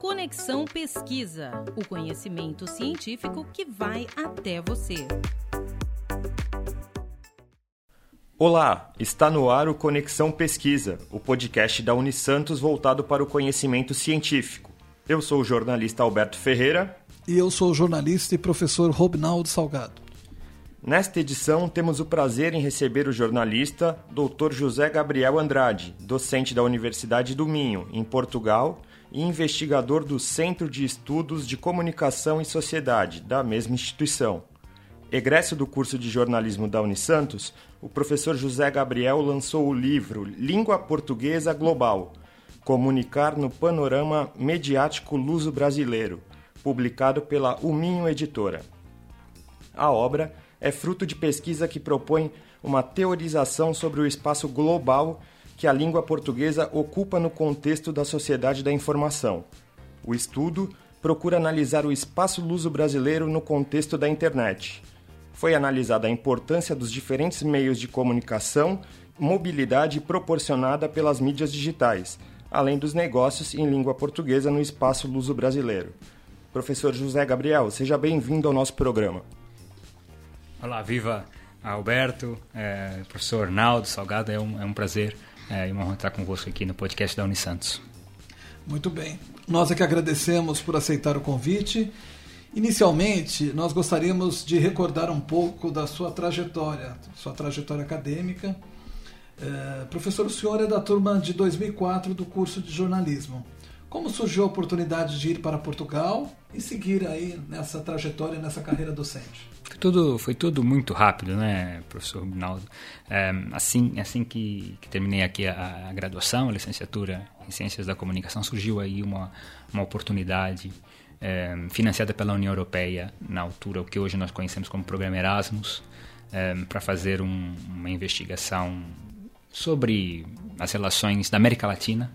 Conexão Pesquisa, o conhecimento científico que vai até você. Olá, está no ar o Conexão Pesquisa, o podcast da Unisantos voltado para o conhecimento científico. Eu sou o jornalista Alberto Ferreira. E eu sou o jornalista e professor Robinaldo Salgado. Nesta edição, temos o prazer em receber o jornalista Dr. José Gabriel Andrade, docente da Universidade do Minho, em Portugal, e investigador do Centro de Estudos de Comunicação e Sociedade, da mesma instituição. Egresso do curso de jornalismo da Unisantos, o professor José Gabriel lançou o livro Língua Portuguesa Global Comunicar no Panorama Mediático Luso Brasileiro, publicado pela Uminho Editora. A obra é fruto de pesquisa que propõe uma teorização sobre o espaço global que a língua portuguesa ocupa no contexto da sociedade da informação. O estudo procura analisar o espaço luso-brasileiro no contexto da internet. Foi analisada a importância dos diferentes meios de comunicação, mobilidade proporcionada pelas mídias digitais, além dos negócios em língua portuguesa no espaço luso-brasileiro. Professor José Gabriel, seja bem-vindo ao nosso programa. Olá, viva Alberto, é, professor Naldo Salgado, é um, é um prazer é, e uma honra estar convosco aqui no podcast da Unisantos. Muito bem. Nós é que agradecemos por aceitar o convite. Inicialmente, nós gostaríamos de recordar um pouco da sua trajetória, sua trajetória acadêmica. É, professor, o senhor é da turma de 2004 do curso de jornalismo. Como surgiu a oportunidade de ir para Portugal e seguir aí nessa trajetória, nessa carreira docente? Foi tudo, foi tudo muito rápido, né, professor Rinaldo? É, assim, assim que, que, terminei aqui a, a, graduação, a licenciatura em Ciências da Comunicação, surgiu aí uma, uma oportunidade é, financiada pela União Europeia, na altura, o que hoje nós conhecemos como Programa Erasmus, é, para fazer um, uma investigação sobre as relações da América Latina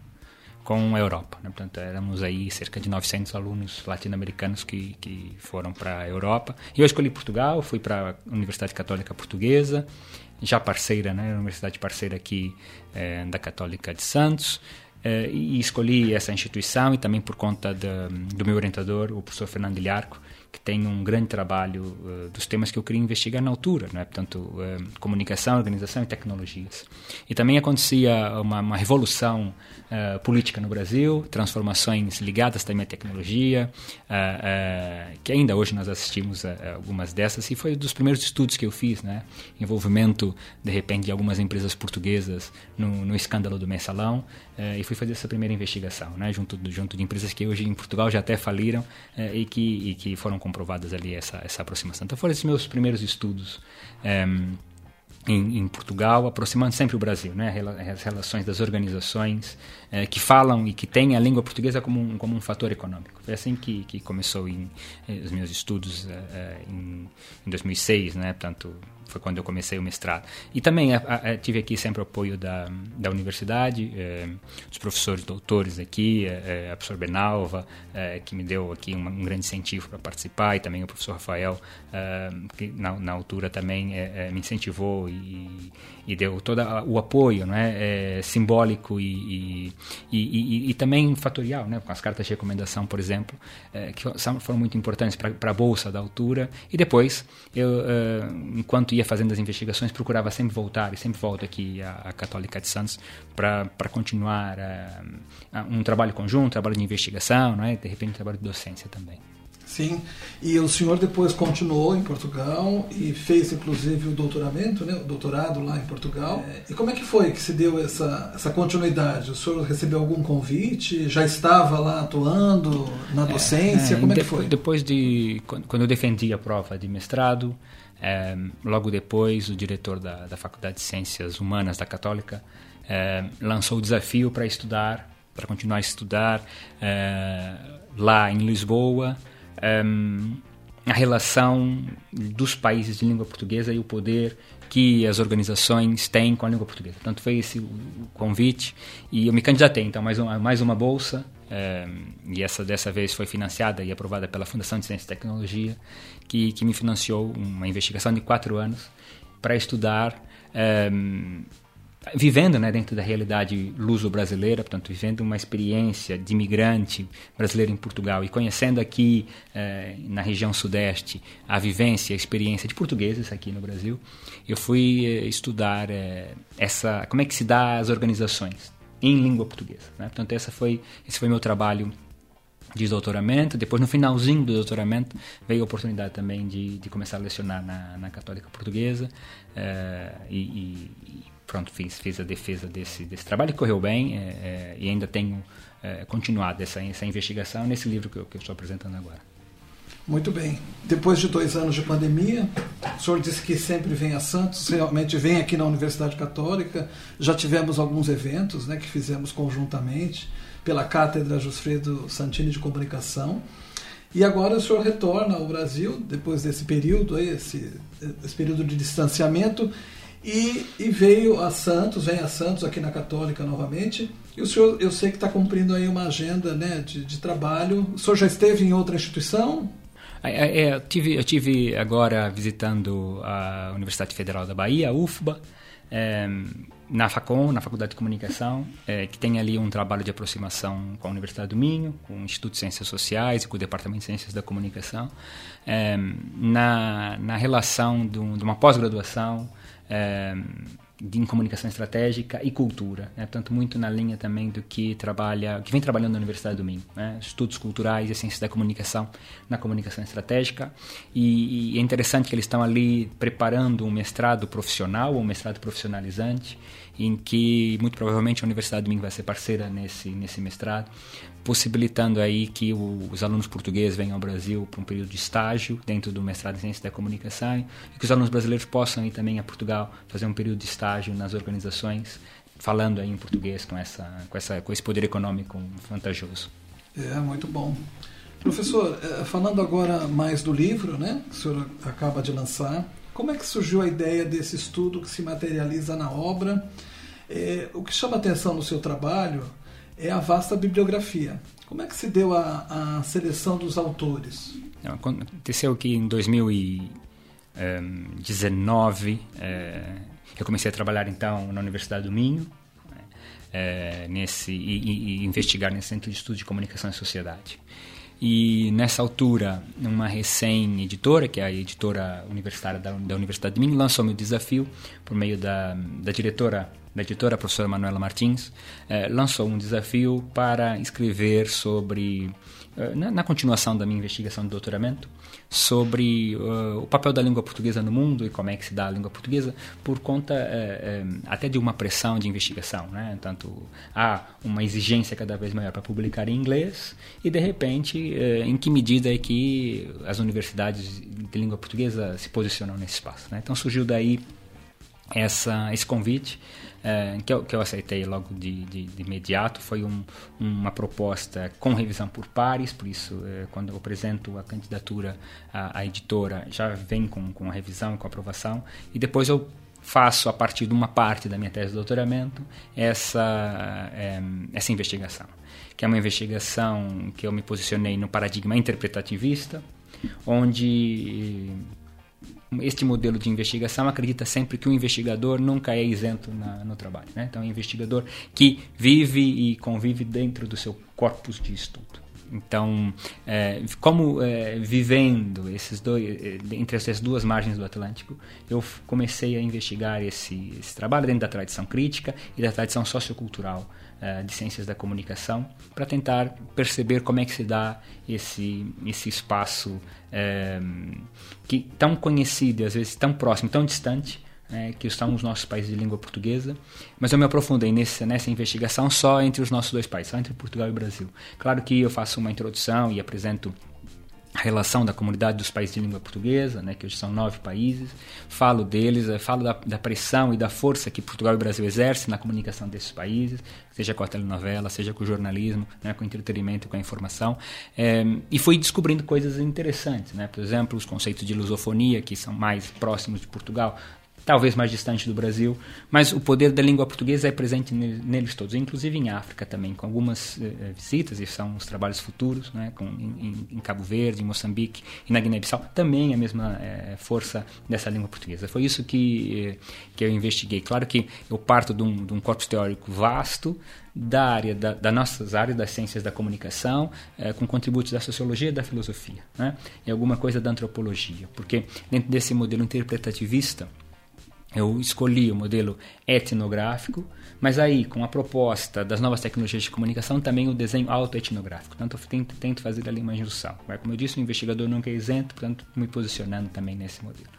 com a Europa. Né? Portanto, éramos aí cerca de 900 alunos latino-americanos que, que foram para a Europa. E eu escolhi Portugal, fui para a Universidade Católica Portuguesa, já parceira, né? Universidade parceira aqui é, da Católica de Santos. É, e escolhi essa instituição e também por conta de, do meu orientador, o professor Fernando Ilharco, que tem um grande trabalho uh, dos temas que eu queria investigar na altura, não é? portanto, uh, comunicação, organização e tecnologias. E também acontecia uma, uma revolução uh, política no Brasil, transformações ligadas também à tecnologia, que ainda hoje nós assistimos a, algumas dessas, e foi dos primeiros estudos que eu fiz, né? envolvimento, de repente, de algumas empresas portuguesas no, no escândalo do mensalão, e fui fazer essa primeira investigação, né? junto, junto de empresas que hoje em Portugal já até faliram e, que, e que foram comprovadas ali essa, essa aproximação. Então foram esses meus primeiros estudos ehm, em, em, Portugal, aproximando sempre o Brasil, né? as relações das organizações eh, que falam e que têm a língua portuguesa como um, como um fator econômico. Foi assim que, que começou em, eh, os meus estudos eh, em, em 2006, né? portanto foi quando eu comecei o mestrado. E também a, a, tive aqui sempre o apoio da, da universidade, eh, dos professores doutores aqui, eh, a professora Benalva, eh, que me deu aqui um, um, grande incentivo para participar, e também o professor Rafael, que na, na, altura também me incentivou e, e, deu todo o apoio não é? simbólico e, e, e, também fatorial, né? com as cartas de recomendação, por exemplo, que foram muito importantes para a bolsa da altura. E depois, eu, enquanto ia ia fazendo as investigações, procurava sempre voltar, e sempre volto aqui à, à Católica de Santos para continuar uh, um trabalho conjunto, um trabalho de investigação, não é? de repente um trabalho de docência também. Sim, e o senhor depois continuou em Portugal e fez inclusive o doutoramento, né, o doutorado lá em Portugal. É. E como é que foi que se deu essa, essa continuidade? O senhor recebeu algum convite? Já estava lá atuando na é, docência? É, é, como é que foi? Depois de, quando eu defendi a prova de mestrado, é, logo depois, o diretor da, da Faculdade de Ciências Humanas da Católica é, lançou o desafio para estudar, para continuar a estudar é, lá em Lisboa, a relação dos países de língua portuguesa e o poder que as organizações têm com a língua portuguesa. Portanto, foi esse o convite e eu me candidatei. Então, mais uma, mais uma bolsa e essa dessa vez foi financiada e aprovada pela Fundação de Ciência e Tecnologia, que, que me financiou uma investigação de quatro anos para estudar um, vivendo né, dentro da realidade luso-brasileira, portanto, vivendo uma experiência de imigrante brasileiro em Portugal e conhecendo aqui eh, na região sudeste a vivência, a experiência de portugueses aqui no Brasil, eu fui eh, estudar eh, essa, como é que se dá as organizações em língua portuguesa. Né? Portanto, essa foi, esse foi meu trabalho de doutoramento. Depois, no finalzinho do doutoramento, veio a oportunidade também de, de começar a lecionar na, na Católica Portuguesa e, e pronto, fiz, fiz a defesa desse, desse trabalho, correu bem é, é, e ainda tenho é, continuado essa, essa investigação nesse livro que eu, que eu estou apresentando agora. Muito bem. Depois de dois anos de pandemia, o senhor disse que sempre vem a Santos, realmente vem aqui na Universidade Católica. Já tivemos alguns eventos né, que fizemos conjuntamente pela Cátedra Jusfredo Santini de Comunicação. E agora o senhor retorna ao Brasil, depois desse período, esse, esse período de distanciamento, e, e, veio a Santos, vem a Santos aqui na Católica novamente. E o senhor, eu sei que está cumprindo aí uma agenda né, de, de, trabalho. O senhor já esteve em outra instituição? É, é, é, eu, tive, eu tive agora visitando a Universidade Federal da Bahia, a UFBA, é, na FACOM, na Faculdade de Comunicação, é, que tem ali um trabalho de aproximação com a Universidade do Minho, com o Instituto de Ciências Sociais e com o Departamento de Ciências da Comunicação, é, na, na relação de, um, de uma pós-graduação é, de comunicação estratégica e cultura, né? tanto muito na linha também do que trabalha, que vem trabalhando na Universidade do Minho, né? estudos culturais e ciências da comunicação na comunicação estratégica e, e, é interessante que eles estão ali preparando um mestrado profissional, um mestrado profissionalizante, em que muito provavelmente a Universidade do Minho vai ser parceira nesse nesse mestrado, possibilitando aí que o, os alunos portugueses venham ao Brasil para um período de estágio dentro do mestrado em Ciência da Comunicação e que os alunos brasileiros possam ir também a Portugal fazer um período de estágio nas organizações falando aí em português com essa com essa com esse poder econômico vantajoso. É muito bom. Professor, eh, falando agora mais do livro, né, que o senhor acaba de lançar, como é que surgiu a ideia desse estudo que se materializa na obra? É, o que chama atenção no seu trabalho é a vasta bibliografia. Como é que se deu a, a seleção dos autores? Aconteceu que em 2019 é, eu comecei a trabalhar então na Universidade do Minho é, nesse, e, e, investigar nesse Centro de Estudo de Comunicação e Sociedade. E nessa altura, uma recém-editora, que é a editora universitária da, da Universidade de Minho, lançou-me o desafio, por meio da, da diretora da editora, a professora Manuela Martins, eh, lançou um desafio para escrever sobre, na, na, continuação da minha investigação de doutoramento, sobre uh, o papel da língua portuguesa no mundo e como é que se dá a língua portuguesa, por conta eh, eh, até de uma pressão de investigação. Né? Tanto há uma exigência cada vez maior para publicar em inglês e, de repente, em que medida é que as universidades de língua portuguesa se posicionam nesse espaço. Né? Então surgiu daí essa, esse convite é, que, eu, que eu aceitei logo de, de, de imediato. Foi um, uma proposta com revisão por pares, por isso, é, quando eu apresento a candidatura à, à, editora, já vem com, com a revisão, com a aprovação, e depois eu faço, a partir de uma parte da minha tese de doutoramento, essa, é, essa investigação. Que é uma investigação que eu me posicionei no paradigma interpretativista, onde este modelo de investigação acredita sempre que o investigador nunca é isento na, no trabalho. Né? Então, é um investigador que vive e convive dentro do seu corpus de estudo. Então, é, como é, vivendo esses dois, é, entre essas duas margens do Atlântico, eu comecei a investigar esse, esse trabalho dentro da tradição crítica e da tradição sociocultural de ciências da comunicação para tentar perceber como é que se dá esse, esse espaço uh, que tão conhecido, às vezes tão próximo, tão distante, né, que estão os nossos países de língua portuguesa, mas eu me aprofundei nesse, nessa investigação só entre os nossos dois países, só entre Portugal e Brasil. Claro que eu faço uma introdução e apresento a relação da comunidade dos países de língua portuguesa, né, que hoje são nove países, falo deles, eh, falo da, da, pressão e da força que Portugal e Brasil exercem na comunicação desses países, seja com a telenovela, seja com o jornalismo, né, com o entretenimento, com a informação, é, e fui descobrindo coisas interessantes, né, por exemplo, os conceitos de lusofonia, que são mais próximos de Portugal, talvez mais distante do Brasil, mas o poder da língua portuguesa é presente neles todos, inclusive em África também, com algumas eh, visitas, e são os trabalhos futuros, né, com, em, em, Cabo Verde, em Moçambique e na Guiné-Bissau, também a mesma eh, força dessa língua portuguesa. Foi isso que, eh, que eu investiguei. Claro que eu parto de um, de um corpus teórico vasto, da área da, das nossas áreas das ciências da comunicação, eh, com contributos da sociologia e da filosofia, né? e alguma coisa da antropologia, porque dentro desse modelo interpretativista eu escolhi o modelo etnográfico, mas aí, com a proposta das novas tecnologias de comunicação, também o desenho autoetnográfico. Portanto, eu tento, tento fazer ali uma junção. Como eu disse, o investigador nunca é isento, portanto, me posicionando também nesse modelo.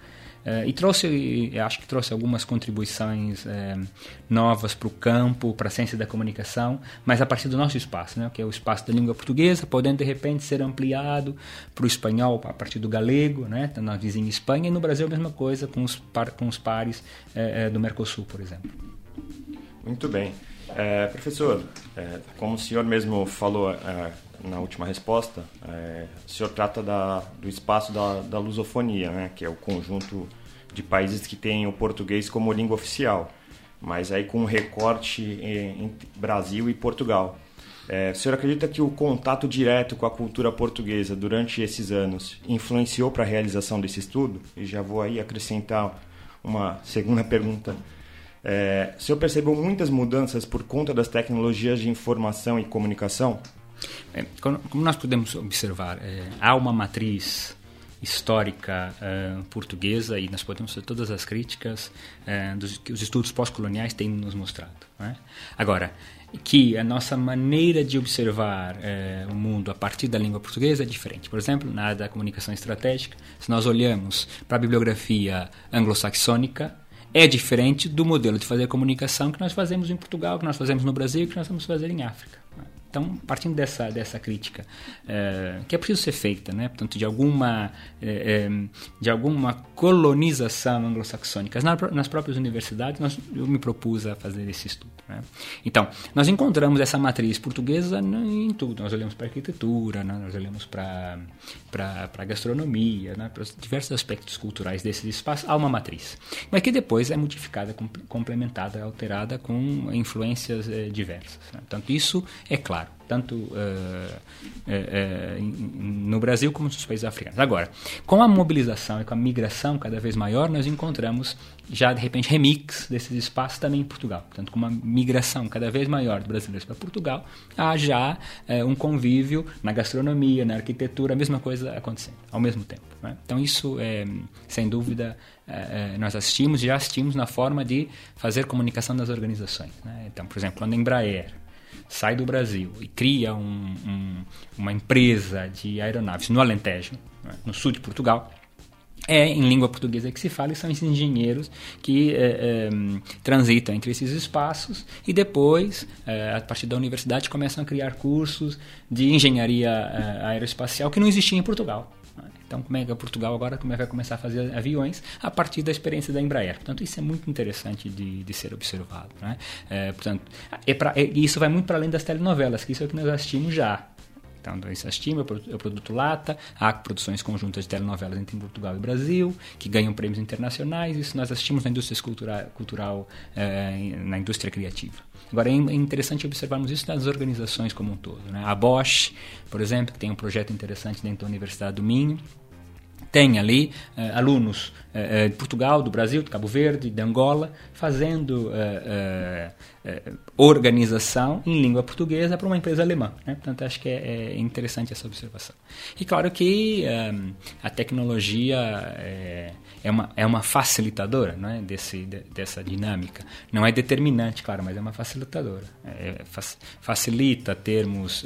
Uh, e trouxe, acho que trouxe algumas contribuições uh, novas para o campo, para a ciência da comunicação, mas a partir do nosso espaço, né, que é o espaço da língua portuguesa, podendo de repente ser ampliado para o espanhol a partir do galego, né, na vizinha Espanha, e no Brasil a mesma coisa com os, par, com os pares uh, do Mercosul, por exemplo. Muito bem. É, professor, é, como o senhor mesmo falou é, na última resposta, é, o senhor trata da, do espaço da, da lusofonia, né, que é o conjunto de países que têm o português como língua oficial, mas aí com um recorte entre Brasil e Portugal. É, o senhor acredita que o contato direto com a cultura portuguesa durante esses anos influenciou para a realização desse estudo? E já vou aí acrescentar uma segunda pergunta. É, o senhor percebeu muitas mudanças por conta das tecnologias de informação e comunicação? É, como nós podemos observar, é, há uma matriz histórica uh, portuguesa e nós podemos fazer todas as críticas dos, que os estudos pós-coloniais têm nos mostrado. É? Agora, que a nossa maneira de observar o mundo a partir da língua portuguesa é diferente. Por exemplo, na área da comunicação estratégica, se nós olhamos para a bibliografia anglo-saxônica, é diferente do modelo de fazer comunicação que nós fazemos em Portugal, que nós fazemos no Brasil que nós vamos fazer em África. Então, partindo dessa, dessa crítica, é, que é preciso ser feita, né? portanto, de alguma, é, de alguma colonização anglo-saxônica nas, nas próprias universidades, nós, eu me propus a fazer esse estudo. Né? Então, nós encontramos essa matriz portuguesa em tudo. Nós olhamos para a arquitetura, né? nós olhamos para, a gastronomia, né? para os diversos aspectos culturais desses espaços, há uma matriz. Mas que depois é modificada, complementada, alterada com influências eh, diversas. Né? Portanto, isso é claro tanto uh, uh, no Brasil como nos países africanos. Agora, com a mobilização e com a migração cada vez maior, nós encontramos já de repente remix desses espaços também em Portugal. Portanto, com uma migração cada vez maior de brasileiros para Portugal, há já um convívio na gastronomia, na arquitetura, a mesma coisa acontecendo ao mesmo tempo. Né? Então, isso, é, sem dúvida, nós assistimos e já assistimos na forma de fazer comunicação das organizações. Né? Então, por exemplo, quando a Embraer sai do Brasil e cria um, um, uma empresa de aeronaves no Alentejo, né, no sul de Portugal, é em língua portuguesa que se fala e são esses engenheiros que é, é, transitam entre esses espaços e depois, é, a partir da universidade, começam a criar cursos de engenharia aeroespacial que não existiam em Portugal. Então, como é que Portugal agora como é que vai começar a fazer aviões a partir da experiência da Embraer? Portanto, isso é muito interessante de, de ser observado. Né? É, portanto, é pra, é, isso vai muito para além das telenovelas, que isso é o que nós assistimos já. Então, nós assistimos é o produto Lata, há produções conjuntas de telenovelas entre Portugal e Brasil, que ganham prêmios internacionais, isso nós assistimos na indústria cultural, cultural é, na indústria criativa. Agora, é, é interessante observarmos isso nas organizações como um todo. Né? A Bosch, por exemplo, tem um projeto interessante dentro da Universidade do Minho, tem ali uh, alunos uh, de Portugal, do Brasil, de Cabo Verde, de Angola, fazendo uh, organização em língua portuguesa para uma empresa alemã. Né? Portanto, acho que é, é, interessante essa observação. E claro que a tecnologia é, é, uma, é uma facilitadora não é? Desse, de, dessa dinâmica. Não é determinante, claro, mas é uma facilitadora. É, facilita termos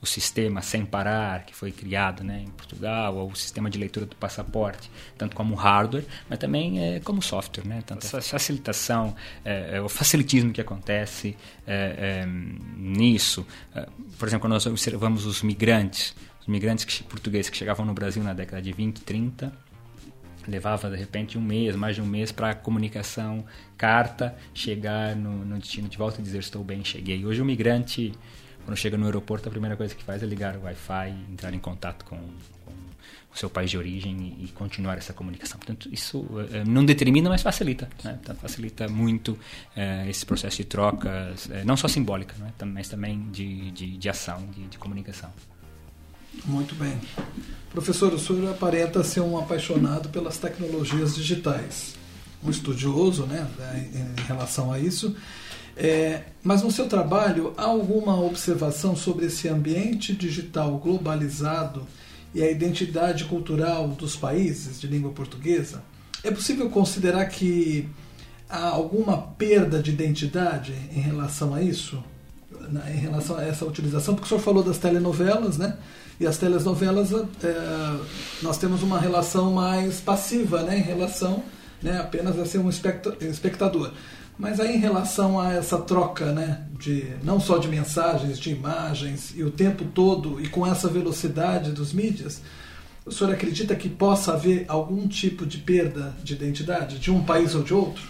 o sistema sem parar, que foi criado né, em Portugal, ou o sistema de leitura do passaporte, tanto como hardware, mas também é, como software. Né? Tanto essa facilitação, é, o facilitismo que acontece é, nisso. por exemplo, quando nós observamos os migrantes, os migrantes que, portugueses que chegavam no Brasil na década de 20, 30, levava de repente um mês, mais de um mês para a comunicação, carta, chegar no, no, destino de volta e dizer estou bem, cheguei. Hoje o migrante, quando chega no aeroporto, a primeira coisa que faz é ligar o Wi-Fi, entrar em contato com, o seu país de origem e, continuar essa comunicação. Portanto, isso não determina, mas facilita. Né? Então, facilita muito esse processo de trocas, não só simbólica, né? mas também de, de, de ação, de, de comunicação. Muito bem. Professor, o senhor aparenta ser um apaixonado pelas tecnologias digitais, um estudioso né, em relação a isso. É, mas no seu trabalho, há alguma observação sobre esse ambiente digital globalizado e a identidade cultural dos países de língua portuguesa? É possível considerar que há alguma perda de identidade em relação a isso? Em relação a essa utilização? Porque o senhor falou das telenovelas, né? E as telenovelas, é, nós temos uma relação mais passiva né, em relação né, apenas a ser um espectador. Mas aí em relação a essa troca, né, de não só de mensagens, de imagens e o tempo todo e com essa velocidade dos mídias, o senhor acredita que possa haver algum tipo de perda de identidade de um país ou de outro?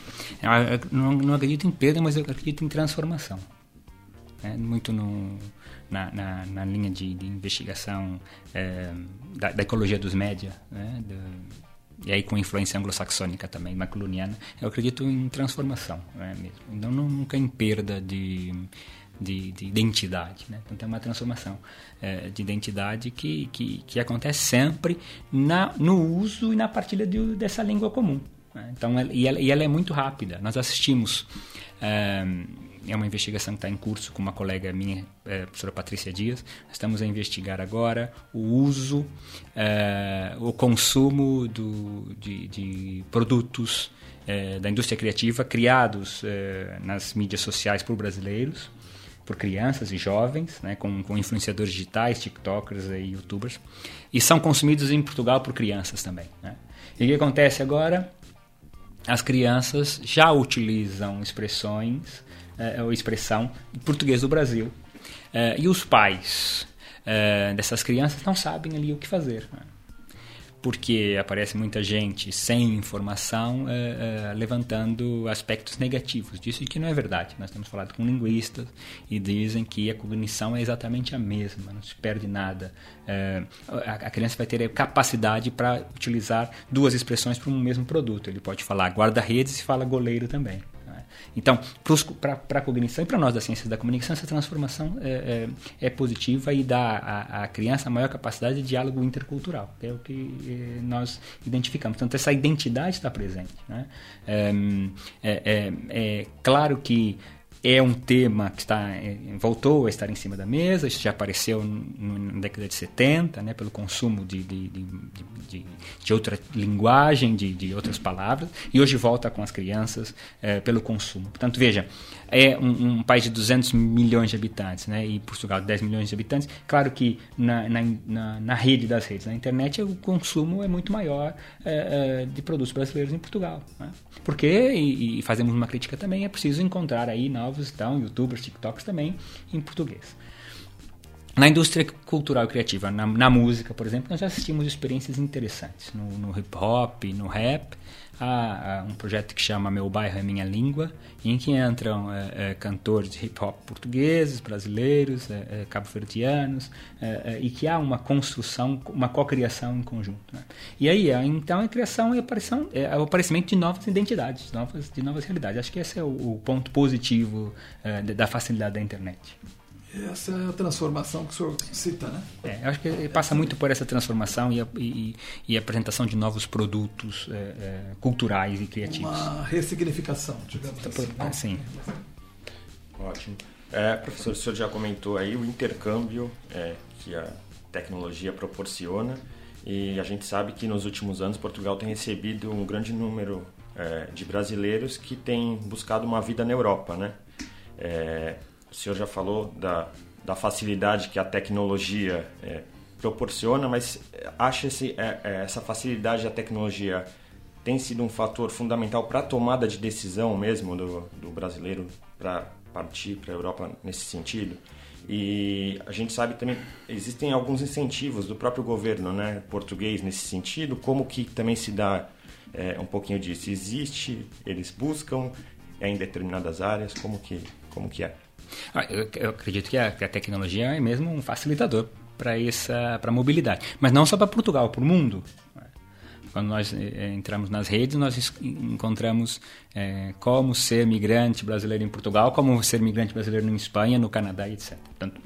Eu não, acredito em perda, mas eu acredito em transformação. É, muito no na, na, na linha de, de investigação é, da, da, ecologia dos média, né? E aí com influência anglo-saxônica também, macluniana, eu acredito em transformação né, mesmo. Então, nunca em perda de, de, de identidade. Né? Então, tem uma transformação é, de identidade que, que, que acontece sempre na, no uso e na partilha de, dessa língua comum. Né? Então, e ela, e ela é muito rápida. Nós assistimos. É, é uma investigação que está em curso com uma colega minha, é, professora Patrícia Dias. Estamos a investigar agora o uso, é, o consumo do, de, de produtos é, da indústria criativa criados nas mídias sociais por brasileiros, por crianças e jovens, né, com, com influenciadores digitais, TikTokers e YouTubers, e são consumidos em Portugal por crianças também. Né? E o que acontece agora? As crianças já utilizam expressões é, ou expressão português do Brasil. É, e os pais é, dessas crianças não sabem ali o que fazer. Né? Porque aparece muita gente sem informação é, é, levantando aspectos negativos disso, e que não é verdade. Nós temos falado com linguistas e dizem que a cognição é exatamente a mesma, não se perde nada. É, a, criança vai ter capacidade para utilizar duas expressões para um mesmo produto. Ele pode falar guarda-redes e fala goleiro também. Então, para a cognição e para nós da ciência da comunicação, essa transformação é, é, é positiva e dá à, à, criança maior capacidade de diálogo intercultural, que é o que é, nós identificamos. Portanto, essa identidade está presente. Né? É, é, é, é claro que é um tema que está, é, voltou a estar em cima da mesa, isso já apareceu na década de 70, né, pelo consumo de, de, de, de, outra linguagem, de, de outras palavras, e hoje volta com as crianças é, pelo consumo. Portanto, veja, é um, um, país de 200 milhões de habitantes, né, e Portugal 10 milhões de habitantes, claro que na, na, na, na rede das redes, na internet, o consumo é muito maior é, é, de produtos brasileiros em Portugal. Né? Porque, e, e fazemos uma crítica também, é preciso encontrar aí novos novos estão, youtubers, tiktoks também em português. Na indústria cultural e criativa, na, na, música, por exemplo, nós já assistimos experiências interessantes. No, no hip hop, no rap, há, há, um projeto que chama Meu Bairro é Minha Língua, em que entram é, é, cantores de hip hop portugueses, brasileiros, é, é cabo-verdianos, é, é, e que há uma construção, uma cocriação em conjunto. Né? E aí, então, a criação e aparição, é, o aparecimento de novas identidades, de novas, de novas realidades. Acho que esse é o, o ponto positivo da facilidade da internet. Essa é a transformação que o senhor cita, né? É, acho que passa muito por essa transformação e a, e, e a apresentação de novos produtos é, é, culturais e criativos. Uma ressignificação, digamos tá assim. Por, né? Sim. Ótimo. É, professor, o senhor já comentou aí o intercâmbio é, que a tecnologia proporciona e a gente sabe que nos últimos anos Portugal tem recebido um grande número é, de brasileiros que têm buscado uma vida na Europa, né? É, o senhor já falou da, da facilidade que a tecnologia é, proporciona, mas acha esse, é, é, essa facilidade da tecnologia tem sido um fator fundamental para a tomada de decisão mesmo do, do brasileiro para partir para a Europa nesse sentido? E a gente sabe também existem alguns incentivos do próprio governo, né, português nesse sentido. Como que também se dá é, um pouquinho disso? Existe? Eles buscam é em determinadas áreas? Como que como que é? Ah, eu, acredito que a, tecnologia é mesmo um facilitador para essa para mobilidade, mas não só para Portugal, para o mundo. Quando nós é, entramos nas redes, nós encontramos é, como ser migrante brasileiro em Portugal, como ser migrante brasileiro em Espanha, no Canadá, etc. Portanto,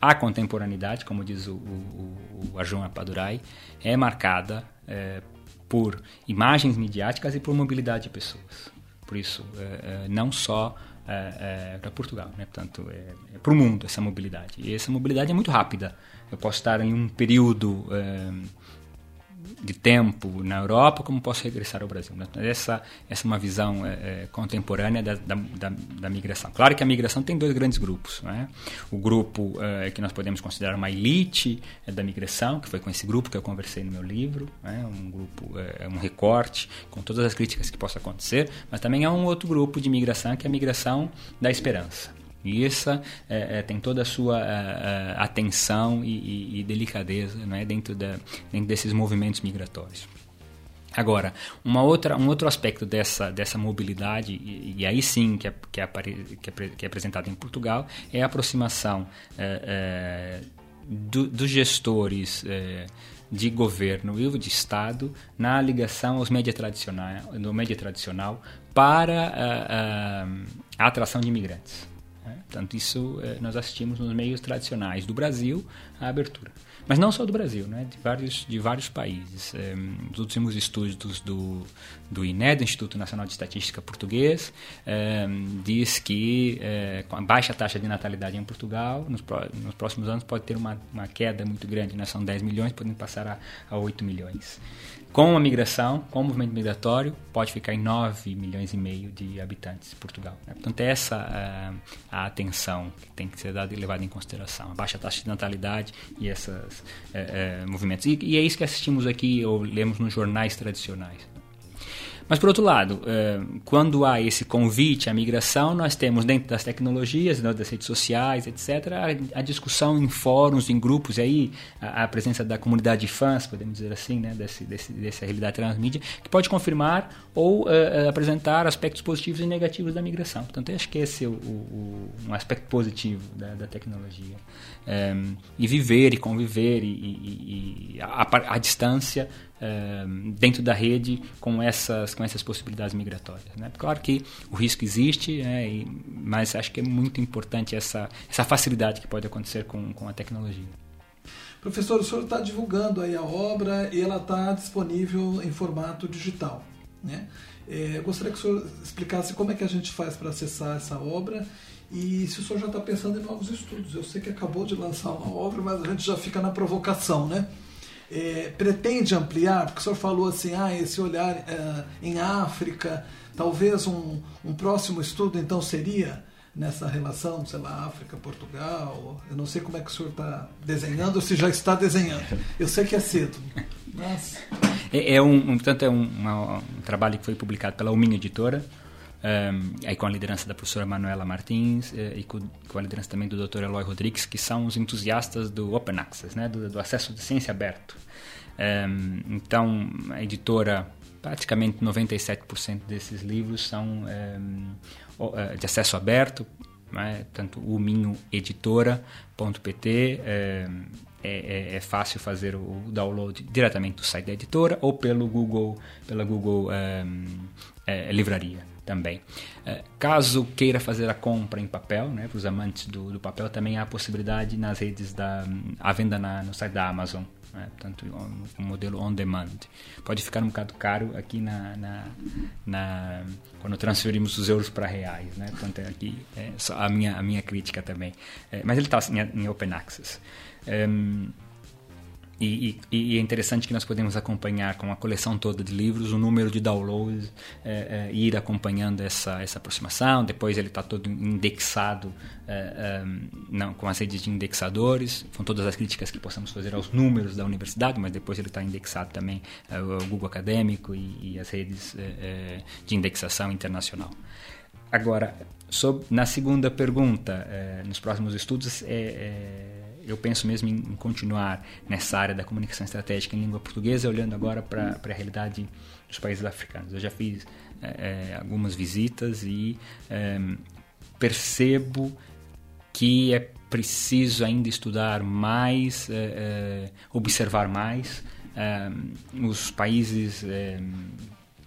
a contemporaneidade, como diz o, o, o Arjun Apadurai, é marcada é, por imagens midiáticas e por mobilidade de pessoas. Por isso, é, não só é, para Portugal, né? portanto, é, para o mundo essa mobilidade. E essa mobilidade é muito rápida. Eu posso estar em um período de tempo na Europa, como posso regressar ao Brasil. Né? Essa, essa é uma visão é, é, contemporânea da, da, da, migração. Claro que a migração tem dois grandes grupos. Né? O grupo é, que nós podemos considerar uma elite é, da migração, que foi com esse grupo que eu conversei no meu livro, né? um grupo, é, um recorte com todas as críticas que possa acontecer, mas também há um outro grupo de migração que é a migração da esperança. E é, é, tem toda a sua a, a atenção e, e, e, delicadeza né, dentro, da, dentro desses movimentos migratórios. Agora, uma outra, um outro aspecto dessa, dessa mobilidade, e, e aí sim que é, que, é, é, que é apresentado em Portugal, é a aproximação é, é do, dos gestores é, de governo e de Estado na ligação aos média tradicional, no média tradicional para a, a, a atração de imigrantes. Portanto, isso eh, nós assistimos nos meios tradicionais do Brasil à abertura. Mas não só do Brasil, né? de, vários, de vários países. Eh, os últimos estudos do, do INE, do Instituto Nacional de Estatística Português, eh, diz que com a baixa taxa de natalidade em Portugal, nos, nos próximos anos pode ter uma, uma queda muito grande, né? são 10 milhões, podem passar a, a 8 milhões. Com a migração, com o movimento migratório, pode ficar em 9 milhões e meio de habitantes em Portugal. Né? Portanto, é essa a, a, atenção que tem que ser dada e levada em consideração. A baixa taxa de natalidade e esses é, é, movimentos. E, e, é isso que assistimos aqui ou lemos nos jornais tradicionais. Mas, por outro lado, eh, quando há esse convite à migração, nós temos dentro das tecnologias, né, das redes sociais, etc., a discussão em fóruns, em grupos, e aí a presença da comunidade de fãs, podemos dizer assim, né, desse, desse, dessa realidade transmídia, que pode confirmar ou uh, apresentar aspectos positivos e negativos da migração. Portanto, eu acho que esse é o, o, um aspecto positivo da, da tecnologia. E viver e conviver e, e, e a, a, a distância dentro da rede com essas, com essas possibilidades migratórias. Né? Claro que o risco existe, né? e, mas acho que é muito importante essa, essa facilidade que pode acontecer com, com a tecnologia. Professor, o senhor está divulgando aí a obra e ela está disponível em formato digital. Né? É, gostaria que o senhor explicasse como é que a gente faz para acessar essa obra e se o senhor já está pensando em novos estudos. Eu sei que acabou de lançar uma obra, mas a gente já fica na provocação, né? É, pretende ampliar? Porque o senhor falou assim, ah, esse olhar é, em África, talvez um, um próximo estudo então seria nessa relação, sei lá, África, Portugal. Eu não sei como é que o senhor está desenhando ou se já está desenhando. Eu sei que é cedo. Mas... É, é um, portanto, é um, um, trabalho que foi publicado pela Uminha Editora, um, aí com a liderança da professora Manuela Martins eh, e com, com, a liderança também do Dr. Eloy Rodrigues, que são os entusiastas do Open Access, né, do, do acesso de ciência aberto. Um, então, a editora, praticamente 97% desses livros são um, eh, de acesso aberto, né, tanto o minhoeditora.pt é, é, é, fácil fazer o download diretamente do site da editora ou pelo Google, pela Google é, Livraria também. É, caso queira fazer a compra em papel, né, para os amantes do, do, papel, também há a possibilidade nas redes da a venda na, no site da Amazon. Né, portanto, um modelo on demand. Pode ficar um bocado caro aqui na, na, na quando transferimos os euros para reais. Né, portanto, é aqui é a minha, a minha crítica também. É, mas ele está em, em open access. Um, e, e, e, é interessante que nós podemos acompanhar com a coleção toda de livros o número de downloads, é, é, ir acompanhando essa, essa aproximação. Depois ele está todo indexado é, não, com as redes de indexadores, com todas as críticas que possamos fazer aos números da universidade, mas depois ele está indexado também ao Google Acadêmico e, e as redes de indexação internacional. Agora, sobre, na segunda pergunta, nos próximos estudos, é eu penso mesmo em, continuar nessa área da comunicação estratégica em língua portuguesa, olhando agora para a realidade dos países africanos. Eu já fiz é, algumas visitas e é, percebo que é preciso ainda estudar mais, observar mais os países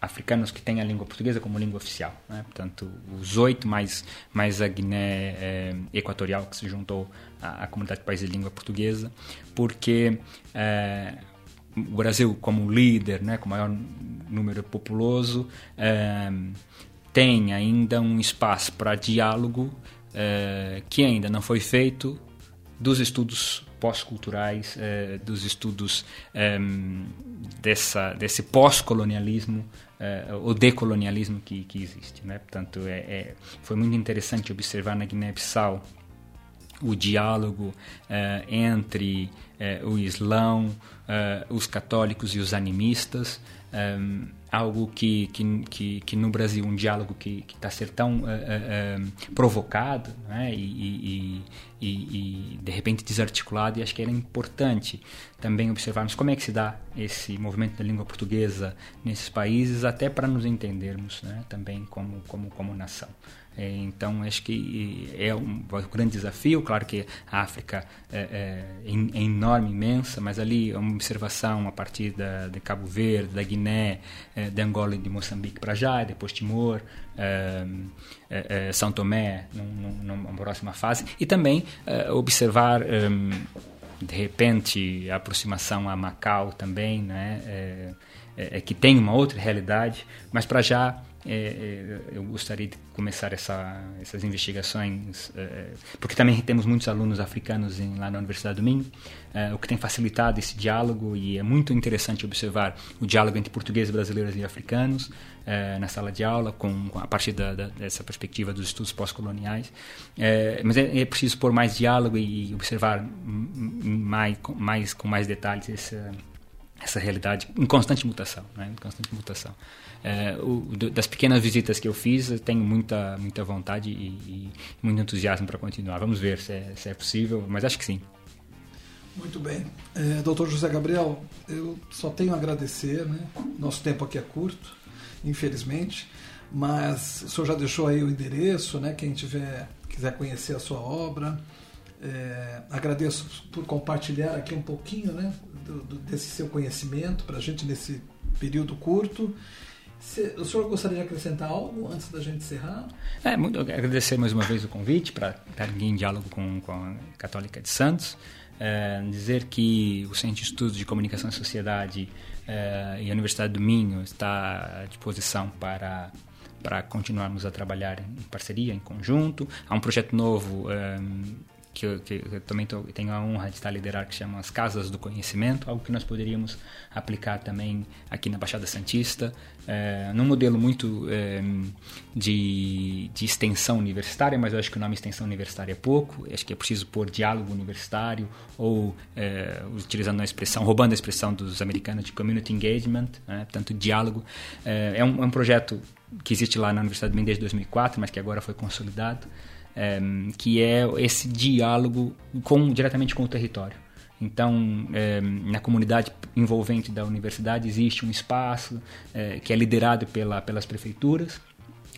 africanos que têm a língua portuguesa como língua oficial. Né? Portanto, os oito mais, mais a Guiné eh, Equatorial que se juntou à, à, comunidade de países de língua portuguesa, porque eh, o Brasil, como líder, né, com maior número populoso, eh, tem ainda um espaço para diálogo eh, que ainda não foi feito dos estudos pós-culturais, eh, dos estudos dessa, desse pós-colonialismo uh, o decolonialismo que, que existe. Né? Portanto, é, é, foi muito interessante observar na Guiné-Bissau o diálogo uh, entre uh, o Islão, os católicos e os animistas, um, algo que, que, que, que, no Brasil, um diálogo que está ser tão uh, uh, provocado né? e, e, e, e, de repente desarticulado, e acho que era importante também observarmos como é que se dá esse movimento da língua portuguesa nesses países, até para nos entendermos né? também como, como, como nação. É, então, acho que é um, um, grande desafio. Claro que a África é, é, é, enorme, imensa, mas ali é uma observação a partir da, de Cabo Verde, da Guiné, é, de Angola e de Moçambique para já, depois Timor, é, é, São Tomé, num, numa próxima fase, e também observar. de repente, a aproximação a Macau também, né? é, que tem uma outra realidade, mas para já é, é, eu gostaria de começar essa, essas investigações, é, porque também temos muitos alunos africanos em, lá na Universidade do Minho, é, o que tem facilitado esse diálogo e é muito interessante observar o diálogo entre portugueses, brasileiros e africanos é, na sala de aula, com, com a partir da, da, dessa perspectiva dos estudos pós-coloniais. É, mas é, preciso pôr mais diálogo e observar mais, mais com mais detalhes essa essa realidade em constante mutação, né? em constante mutação. É, o, das pequenas visitas que eu fiz, eu tenho muita muita vontade e, e muito entusiasmo para continuar. Vamos ver se é, se é, possível, mas acho que sim. Muito bem, é, doutor José Gabriel, eu só tenho a agradecer, né? Nosso tempo aqui é curto, infelizmente, mas o senhor já deixou aí o endereço, né? Quem tiver quiser conhecer a sua obra, é, agradeço por compartilhar aqui um pouquinho né, do, do, desse seu conhecimento para a gente nesse período curto. Se, o senhor gostaria de acrescentar algo antes da gente encerrar? É, muito, agradecer mais uma vez o convite para estar em diálogo com, com a Católica de Santos. É, dizer que o Centro de Estudos de Comunicação e Sociedade é, e a Universidade do Minho está à disposição para para continuarmos a trabalhar em parceria, em conjunto. Há um projeto novo é, que eu, que eu também tô, tenho a honra de estar liderar, que chama as Casas do Conhecimento, algo que nós poderíamos aplicar também aqui na Baixada Santista, é, num modelo muito é, de, de extensão universitária, mas eu acho que o nome extensão universitária é pouco, acho que é preciso pôr diálogo universitário, ou é, utilizando a expressão, roubando a expressão dos americanos de community engagement, né, diálogo. É, um, é um projeto que existe lá na Universidade de Minas desde 2004, mas que agora foi consolidado é, que é esse diálogo com, diretamente com o território. Então, é, na comunidade envolvente da universidade existe um espaço é, que é liderado pela, pelas prefeituras,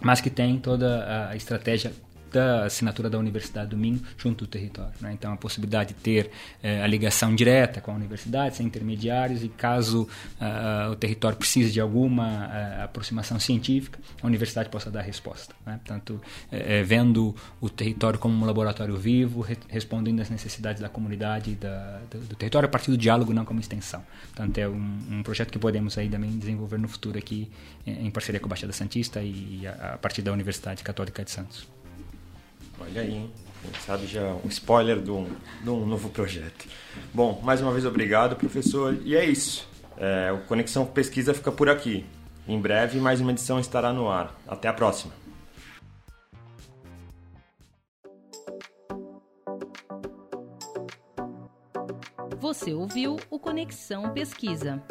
mas que tem toda a estratégia da assinatura da Universidade do Minho junto do território. Né? Então, a possibilidade de ter eh, a ligação direta com a universidade, sem intermediários, e caso uh, o território precise de alguma uh, aproximação científica, a universidade possa dar resposta. Né? Portanto, eh, vendo o território como um laboratório vivo, re respondendo às necessidades da comunidade e da, do, do, território a partir do diálogo, não como extensão. Portanto, é um, um, projeto que podemos aí também desenvolver no futuro aqui, em parceria com a Baixada Santista e a, a partir da Universidade Católica de Santos. Olha aí, hein? Quem sabe já um spoiler de um, de um novo projeto. Bom, mais uma vez obrigado, professor. E é isso. É, o Conexão Pesquisa fica por aqui. Em breve, mais uma edição estará no ar. Até a próxima. Você ouviu o Conexão Pesquisa